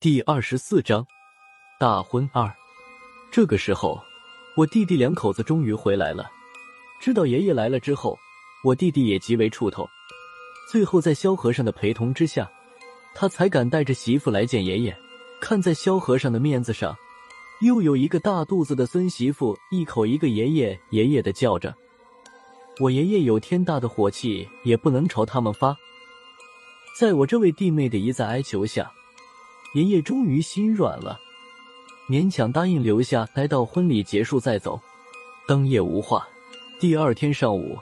第二十四章大婚二。这个时候，我弟弟两口子终于回来了。知道爷爷来了之后，我弟弟也极为怵头。最后在萧和尚的陪同之下，他才敢带着媳妇来见爷爷。看在萧和尚的面子上，又有一个大肚子的孙媳妇，一口一个爷爷爷爷的叫着。我爷爷有天大的火气，也不能朝他们发。在我这位弟妹的一再哀求下。爷爷终于心软了，勉强答应留下，待到婚礼结束再走。当夜无话，第二天上午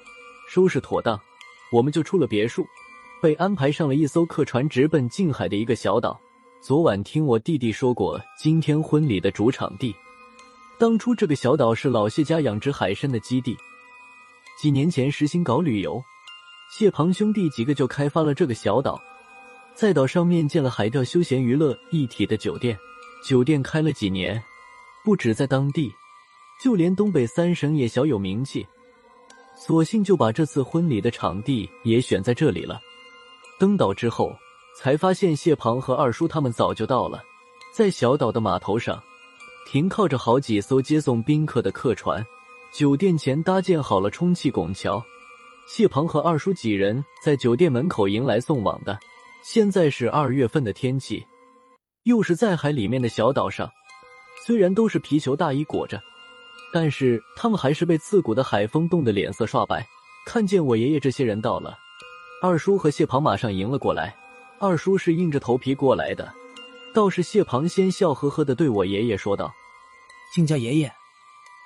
收拾妥当，我们就出了别墅，被安排上了一艘客船，直奔近海的一个小岛。昨晚听我弟弟说过，今天婚礼的主场地，当初这个小岛是老谢家养殖海参的基地。几年前实行搞旅游，谢庞兄弟几个就开发了这个小岛。在岛上面建了海钓休闲娱乐一体的酒店，酒店开了几年，不止在当地，就连东北三省也小有名气。索性就把这次婚礼的场地也选在这里了。登岛之后，才发现谢庞和二叔他们早就到了，在小岛的码头上，停靠着好几艘接送宾客的客船。酒店前搭建好了充气拱桥，谢庞和二叔几人在酒店门口迎来送往的。现在是二月份的天气，又是在海里面的小岛上，虽然都是皮球大衣裹着，但是他们还是被刺骨的海风冻得脸色刷白。看见我爷爷这些人到了，二叔和谢庞马上迎了过来。二叔是硬着头皮过来的，倒是谢庞先笑呵呵的对我爷爷说道：“亲家爷爷，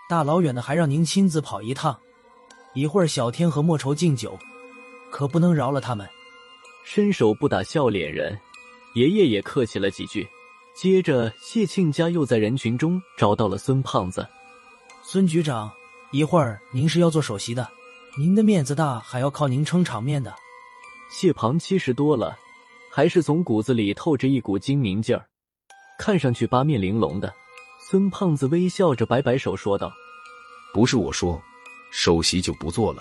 大老远的还让您亲自跑一趟，一会儿小天和莫愁敬酒，可不能饶了他们。”伸手不打笑脸人，爷爷也客气了几句。接着，谢庆家又在人群中找到了孙胖子。孙局长，一会儿您是要做首席的，您的面子大，还要靠您撑场面的。谢庞七十多了，还是从骨子里透着一股精明劲儿，看上去八面玲珑的。孙胖子微笑着摆摆手说道：“不是我说，首席就不做了。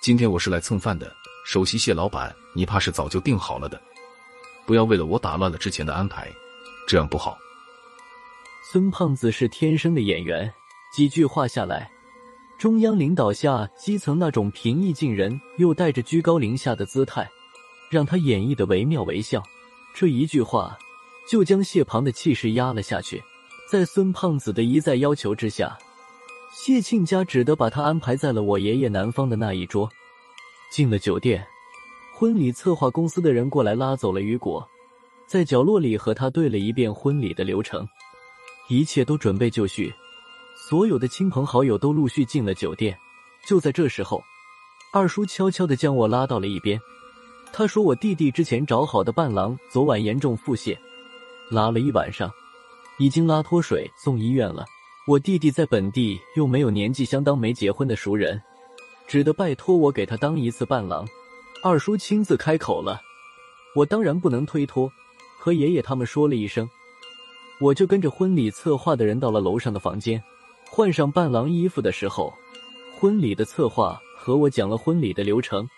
今天我是来蹭饭的。”首席谢老板，你怕是早就定好了的，不要为了我打乱了之前的安排，这样不好。孙胖子是天生的演员，几句话下来，中央领导下基层那种平易近人又带着居高临下的姿态，让他演绎的惟妙惟肖。这一句话就将谢庞的气势压了下去。在孙胖子的一再要求之下，谢庆家只得把他安排在了我爷爷南方的那一桌。进了酒店，婚礼策划公司的人过来拉走了雨果，在角落里和他对了一遍婚礼的流程，一切都准备就绪，所有的亲朋好友都陆续进了酒店。就在这时候，二叔悄悄的将我拉到了一边，他说：“我弟弟之前找好的伴郎昨晚严重腹泻，拉了一晚上，已经拉脱水送医院了。我弟弟在本地又没有年纪相当没结婚的熟人。”只得拜托我给他当一次伴郎，二叔亲自开口了，我当然不能推脱，和爷爷他们说了一声，我就跟着婚礼策划的人到了楼上的房间，换上伴郎衣服的时候，婚礼的策划和我讲了婚礼的流程，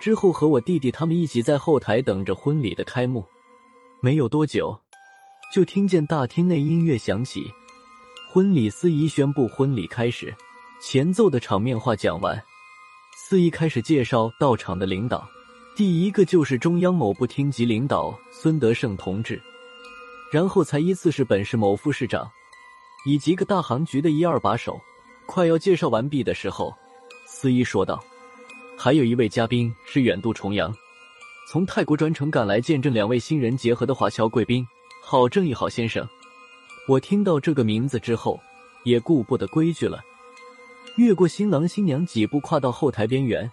之后和我弟弟他们一起在后台等着婚礼的开幕，没有多久，就听见大厅内音乐响起，婚礼司仪宣布婚礼开始。前奏的场面话讲完，司仪开始介绍到场的领导，第一个就是中央某部厅级领导孙德胜同志，然后才依次是本市某副市长，以及个大行局的一二把手。快要介绍完毕的时候，司仪说道：“还有一位嘉宾是远渡重洋，从泰国专程赶来见证两位新人结合的华侨贵宾，郝正义郝先生。”我听到这个名字之后，也顾不得规矩了。越过新郎新娘几步，跨到后台边缘，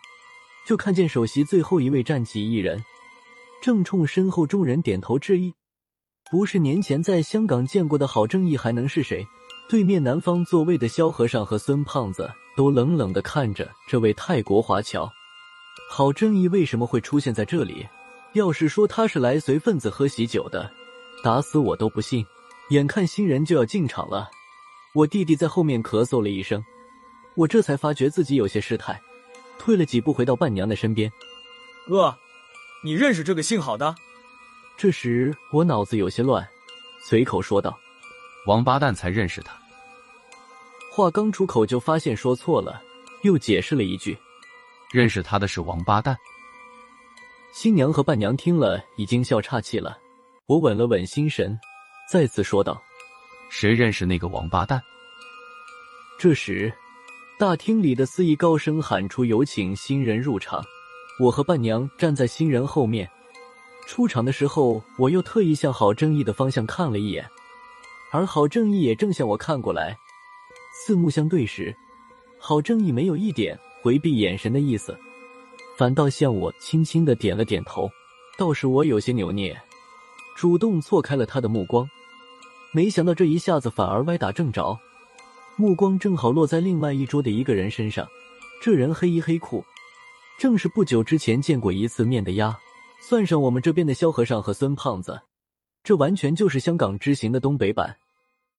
就看见首席最后一位站起一人，正冲身后众人点头致意。不是年前在香港见过的郝正义，还能是谁？对面南方座位的萧和尚和孙胖子都冷冷的看着这位泰国华侨。郝正义为什么会出现在这里？要是说他是来随份子喝喜酒的，打死我都不信。眼看新人就要进场了，我弟弟在后面咳嗽了一声。我这才发觉自己有些失态，退了几步，回到伴娘的身边。哥，你认识这个姓郝的？这时我脑子有些乱，随口说道：“王八蛋才认识他。”话刚出口就发现说错了，又解释了一句：“认识他的是王八蛋。”新娘和伴娘听了已经笑岔气了。我稳了稳心神，再次说道：“谁认识那个王八蛋？”这时，大厅里的司仪高声喊出：“有请新人入场。”我和伴娘站在新人后面。出场的时候，我又特意向郝正义的方向看了一眼，而郝正义也正向我看过来。四目相对时，郝正义没有一点回避眼神的意思。反倒向我轻轻的点了点头，倒是我有些扭捏，主动错开了他的目光。没想到这一下子反而歪打正着，目光正好落在另外一桌的一个人身上。这人黑衣黑裤，正是不久之前见过一次面的丫。算上我们这边的萧和尚和孙胖子，这完全就是香港之行的东北版。